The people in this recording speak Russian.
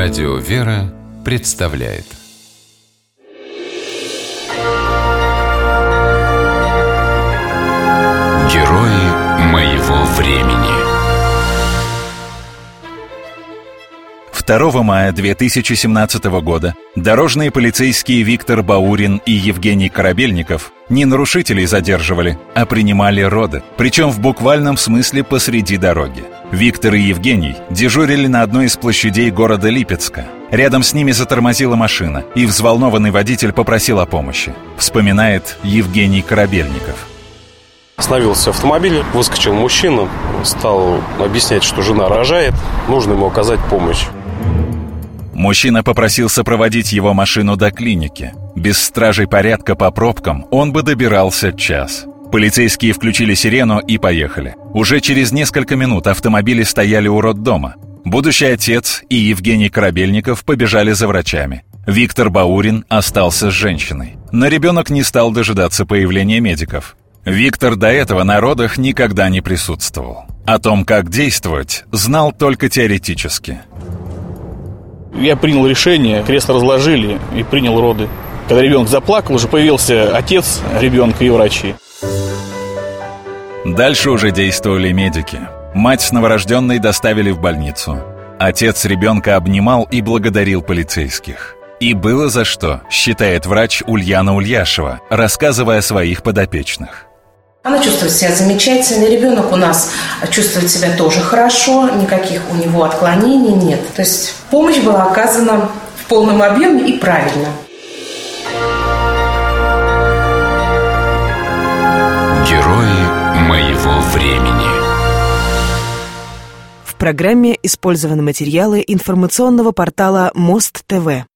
Радио «Вера» представляет Герои моего времени 2 мая 2017 года дорожные полицейские Виктор Баурин и Евгений Корабельников не нарушителей задерживали, а принимали роды, причем в буквальном смысле посреди дороги. Виктор и Евгений дежурили на одной из площадей города Липецка. Рядом с ними затормозила машина, и взволнованный водитель попросил о помощи. Вспоминает Евгений Корабельников. Остановился автомобиль, выскочил мужчина, стал объяснять, что жена рожает, нужно ему оказать помощь. Мужчина попросил сопроводить его машину до клиники. Без стражей порядка по пробкам он бы добирался час. Полицейские включили сирену и поехали. Уже через несколько минут автомобили стояли у роддома. Будущий отец и Евгений Корабельников побежали за врачами. Виктор Баурин остался с женщиной. Но ребенок не стал дожидаться появления медиков. Виктор до этого на родах никогда не присутствовал. О том, как действовать, знал только теоретически. Я принял решение, крест разложили и принял роды. Когда ребенок заплакал, уже появился отец ребенка и врачи. Дальше уже действовали медики. Мать с новорожденной доставили в больницу. Отец ребенка обнимал и благодарил полицейских. И было за что, считает врач Ульяна Ульяшева, рассказывая о своих подопечных. Она чувствует себя замечательно, ребенок у нас чувствует себя тоже хорошо, никаких у него отклонений нет. То есть помощь была оказана в полном объеме и правильно. Времени В программе использованы материалы информационного портала Мост ТВ.